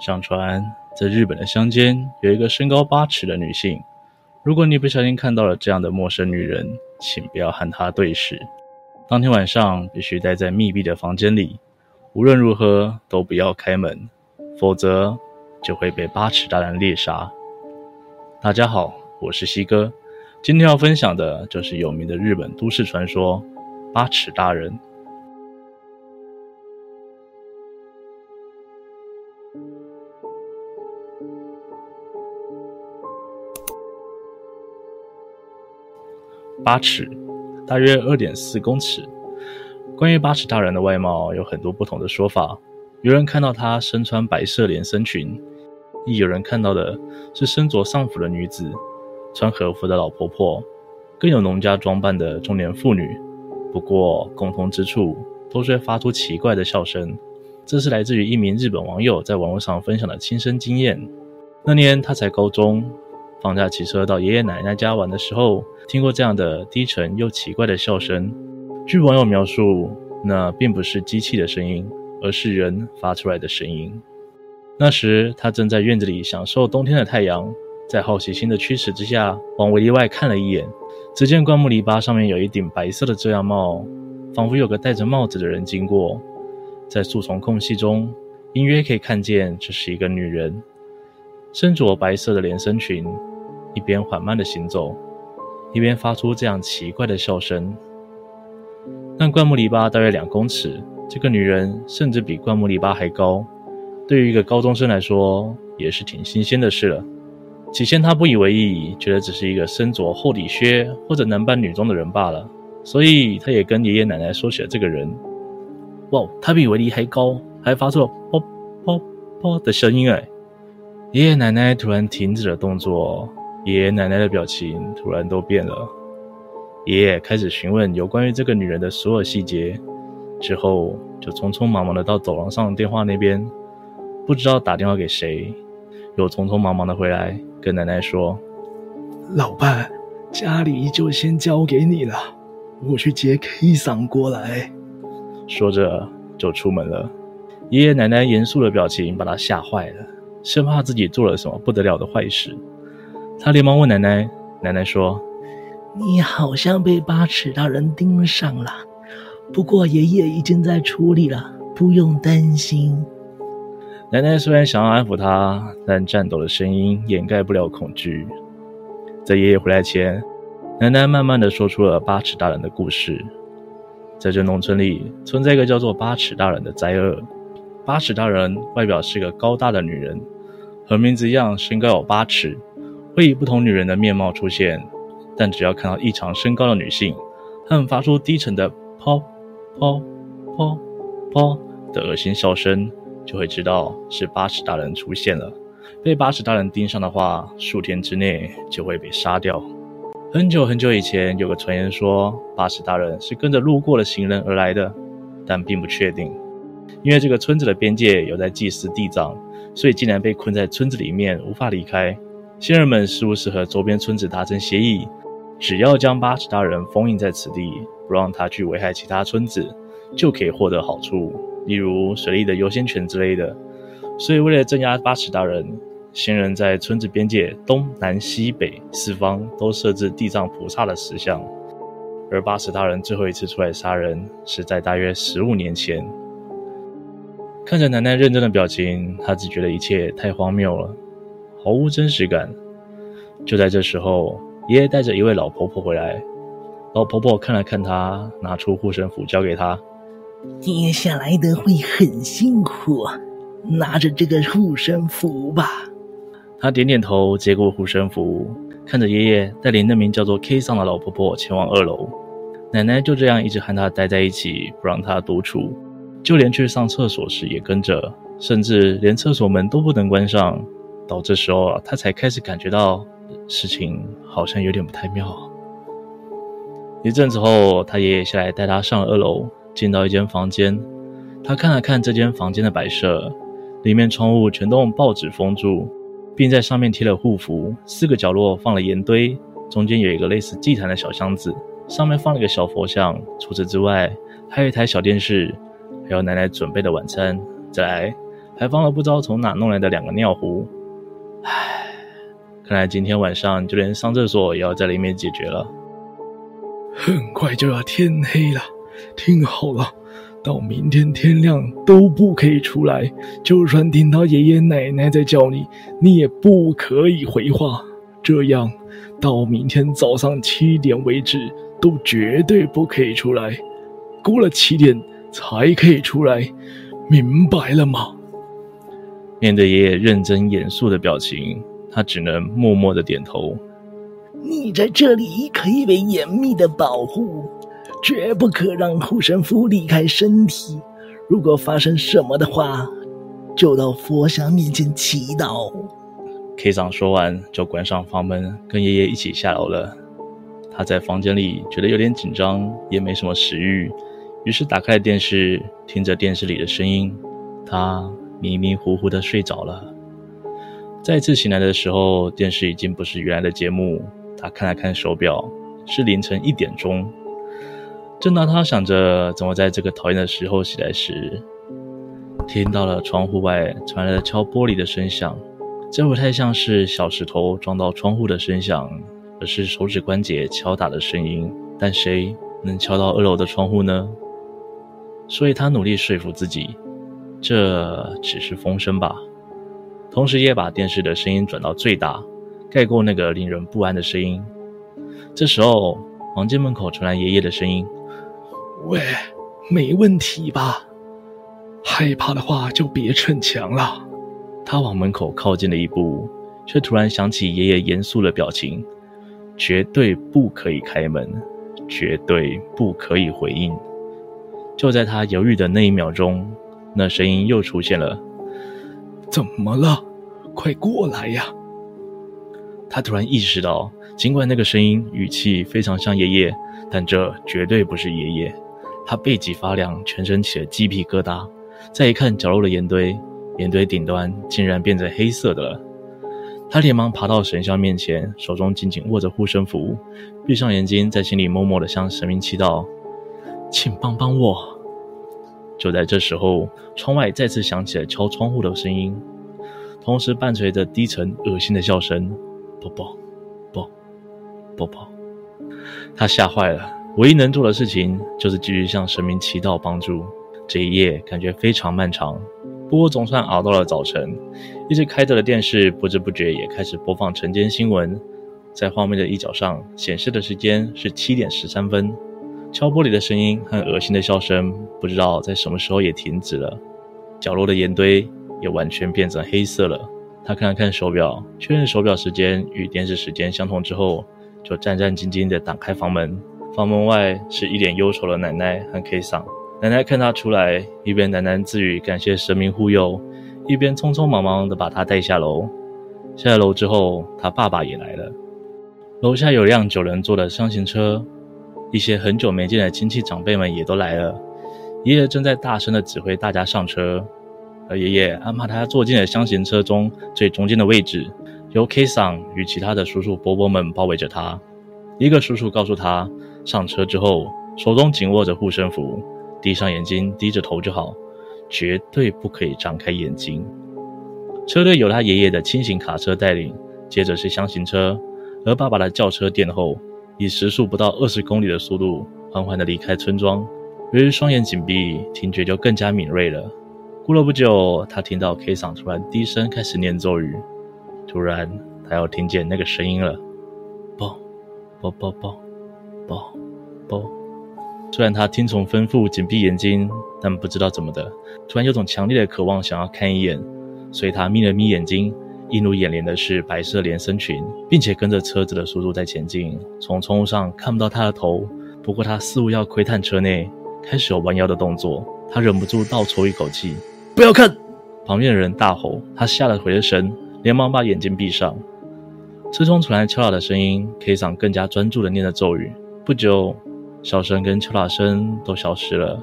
相传，在日本的乡间有一个身高八尺的女性。如果你不小心看到了这样的陌生女人，请不要和她对视。当天晚上必须待在密闭的房间里，无论如何都不要开门，否则就会被八尺大人猎杀。大家好，我是西哥，今天要分享的就是有名的日本都市传说——八尺大人。八尺，大约二点四公尺。关于八尺大人的外貌，有很多不同的说法。有人看到她身穿白色连身裙，亦有人看到的是身着丧服的女子、穿和服的老婆婆，更有农家装扮的中年妇女。不过，共同之处都是会发出奇怪的笑声。这是来自于一名日本网友在网络上分享的亲身经验。那年他才高中。放假骑车到爷爷奶奶家玩的时候，听过这样的低沉又奇怪的笑声。据网友描述，那并不是机器的声音，而是人发出来的声音。那时他正在院子里享受冬天的太阳，在好奇心的驱使之下，往围篱外看了一眼，只见灌木篱笆上面有一顶白色的遮阳帽，仿佛有个戴着帽子的人经过。在树丛空隙中，隐约可以看见这是一个女人，身着白色的连身裙。一边缓慢地行走，一边发出这样奇怪的笑声。但灌木篱笆大约两公尺，这个女人甚至比灌木篱笆还高。对于一个高中生来说，也是挺新鲜的事了。起先他不以为意，觉得只是一个身着厚底靴或者男扮女装的人罢了，所以他也跟爷爷奶奶说起了这个人。哇，他比维尼还高，还发出了“啵啵啵”的声音哎！爷爷奶奶突然停止了动作。爷爷奶奶的表情突然都变了，爷爷开始询问有关于这个女人的所有细节，之后就匆匆忙忙的到走廊上电话那边，不知道打电话给谁，又匆匆忙忙的回来跟奶奶说：“老伴，家里就先交给你了，我去接 K 桑过来。”说着就出门了。爷爷奶奶严肃的表情把他吓坏了，生怕自己做了什么不得了的坏事。他连忙问奶奶：“奶奶说，你好像被八尺大人盯上了，不过爷爷已经在处理了，不用担心。”奶奶虽然想要安抚他，但颤抖的声音掩盖不了恐惧。在爷爷回来前，奶奶慢慢的说出了八尺大人的故事。在这农村里，存在一个叫做八尺大人的灾厄。八尺大人外表是个高大的女人，和名字一样，身高有八尺。会以不同女人的面貌出现，但只要看到异常身高的女性，她们发出低沉的“噗噗噗噗”的恶心笑声，就会知道是八尺大人出现了。被八尺大人盯上的话，数天之内就会被杀掉。很久很久以前，有个传言说八尺大人是跟着路过的行人而来的，但并不确定，因为这个村子的边界有在祭祀地藏，所以竟然被困在村子里面，无法离开。先人们是不是和周边村子达成协议，只要将八尺大人封印在此地，不让他去危害其他村子，就可以获得好处，例如水利的优先权之类的。所以，为了镇压八尺大人，先人在村子边界东南西北四方都设置地藏菩萨的石像。而八尺大人最后一次出来杀人，是在大约十五年前。看着奶奶认真的表情，他只觉得一切太荒谬了。毫无真实感。就在这时候，爷爷带着一位老婆婆回来。老婆婆看了看他，拿出护身符交给他：“接下来的会很辛苦，拿着这个护身符吧。”他点点头，接过护身符，看着爷爷带领那名叫做 K 桑的老婆婆前往二楼。奶奶就这样一直和他待在一起，不让他独处，就连去上厕所时也跟着，甚至连厕所门都不能关上。到这时候啊，他才开始感觉到事情好像有点不太妙。一阵子后，他爷爷下来带他上二楼，进到一间房间。他看了看这间房间的摆设，里面窗户全都用报纸封住，并在上面贴了护符。四个角落放了盐堆，中间有一个类似祭坛的小箱子，上面放了个小佛像。除此之外，还有一台小电视，还有奶奶准备的晚餐。再来，还放了不知道从哪弄来的两个尿壶。唉，看来今天晚上就连上厕所也要在里面解决了。很快就要天黑了，听好了，到明天天亮都不可以出来。就算听到爷爷奶奶在叫你，你也不可以回话。这样到明天早上七点为止，都绝对不可以出来。过了七点才可以出来，明白了吗？面对爷爷认真严肃的表情，他只能默默的点头。你在这里可以被严密的保护，绝不可让护身符离开身体。如果发生什么的话，就到佛像面前祈祷。K 长说完，就关上房门，跟爷爷一起下楼了。他在房间里觉得有点紧张，也没什么食欲，于是打开了电视，听着电视里的声音，他。迷迷糊糊的睡着了。再次醒来的时候，电视已经不是原来的节目。他看了看手表，是凌晨一点钟。正当他想着怎么在这个讨厌的时候起来时，听到了窗户外传来了敲玻璃的声响。这不太像是小石头撞到窗户的声响，而是手指关节敲打的声音。但谁能敲到二楼的窗户呢？所以他努力说服自己。这只是风声吧，同时也把电视的声音转到最大，盖过那个令人不安的声音。这时候，房间门口传来爷爷的声音：“喂，没问题吧？害怕的话就别逞强了。”他往门口靠近了一步，却突然想起爷爷严肃的表情：“绝对不可以开门，绝对不可以回应。”就在他犹豫的那一秒钟。那声音又出现了，怎么了？快过来呀！他突然意识到，尽管那个声音语气非常像爷爷，但这绝对不是爷爷。他背脊发凉，全身起了鸡皮疙瘩。再一看角落的岩堆，岩堆顶端竟然变成黑色的了。他连忙爬到神像面前，手中紧紧握着护身符，闭上眼睛，在心里默默的向神明祈祷：“请帮帮我。”就在这时候，窗外再次响起了敲窗户的声音，同时伴随着低沉、恶心的笑声：“啵啵，啵，啵啵。”他吓坏了，唯一能做的事情就是继续向神明祈祷帮助。这一夜感觉非常漫长，不过总算熬到了早晨。一直开着的电视不知不觉也开始播放晨间新闻，在画面的一角上显示的时间是七点十三分。敲玻璃的声音和恶心的笑声，不知道在什么时候也停止了。角落的盐堆也完全变成黑色了。他看了看手表，确认手表时间与电视时间相同之后，就战战兢兢地打开房门。房门外是一脸忧愁的奶奶和 K 桑。奶奶看他出来，一边喃喃自语感谢神明护佑，一边匆匆忙忙地把他带下楼。下了楼之后，他爸爸也来了。楼下有辆九人座的厢型车。一些很久没见的亲戚长辈们也都来了，爷爷正在大声地指挥大家上车，而爷爷安排他坐进了厢型车中最中间的位置，由 K 桑与其他的叔叔伯伯们包围着他。一个叔叔告诉他，上车之后手中紧握着护身符，闭上眼睛，低着头就好，绝对不可以张开眼睛。车队由他爷爷的轻型卡车带领，接着是厢型车，而爸爸的轿车殿后。以时速不到二十公里的速度缓缓地离开村庄，由于双眼紧闭，听觉就更加敏锐了。过了不久，他听到 K 桑突然低声开始念咒语，突然他又听见那个声音了，啵啵啵啵啵啵。虽然他听从吩咐紧闭眼睛，但不知道怎么的，突然有种强烈的渴望想要看一眼，所以他眯了眯眼睛。映入眼帘的是白色连身裙，并且跟着车子的速度在前进。从窗户上看不到他的头，不过他似乎要窥探车内，开始有弯腰的动作。他忍不住倒抽一口气：“不要看！”旁边的人大吼，他吓得回了神，连忙把眼睛闭上。车窗传来敲打的声音，K 桑更加专注地念着咒语。不久，笑声跟敲打声都消失了。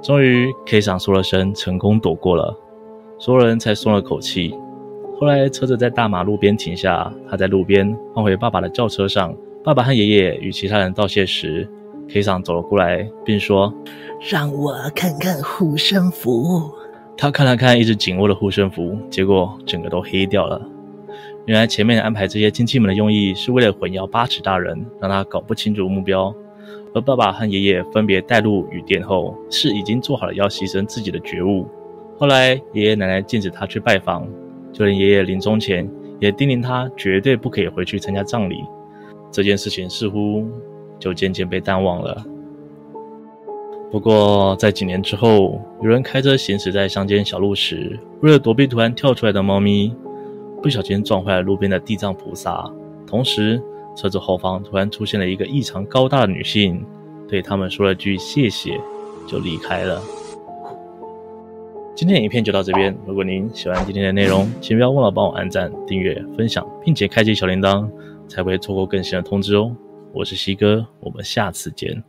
终于，K 桑说了声“成功躲过了”，所有人才松了口气。后来车子在大马路边停下，他在路边换回爸爸的轿车上。爸爸和爷爷与其他人道谢时，K 桑走了过来，并说：“让我看看护身符。”他看了看一直紧握的护身符，结果整个都黑掉了。原来前面安排这些亲戚们的用意是为了混淆八尺大人，让他搞不清楚目标。而爸爸和爷爷分别带路与殿后，是已经做好了要牺牲自己的觉悟。后来爷爷奶奶禁止他去拜访，就连爷爷临终前也叮咛他绝对不可以回去参加葬礼。这件事情似乎就渐渐被淡忘了。不过在几年之后，有人开车行驶在乡间小路时，为了躲避突然跳出来的猫咪，不小心撞坏了路边的地藏菩萨，同时。车子后方突然出现了一个异常高大的女性，对他们说了句谢谢，就离开了。今天的影片就到这边，如果您喜欢今天的内容，请不要忘了帮我按赞、订阅、分享，并且开启小铃铛，才不会错过更新的通知哦。我是西哥，我们下次见。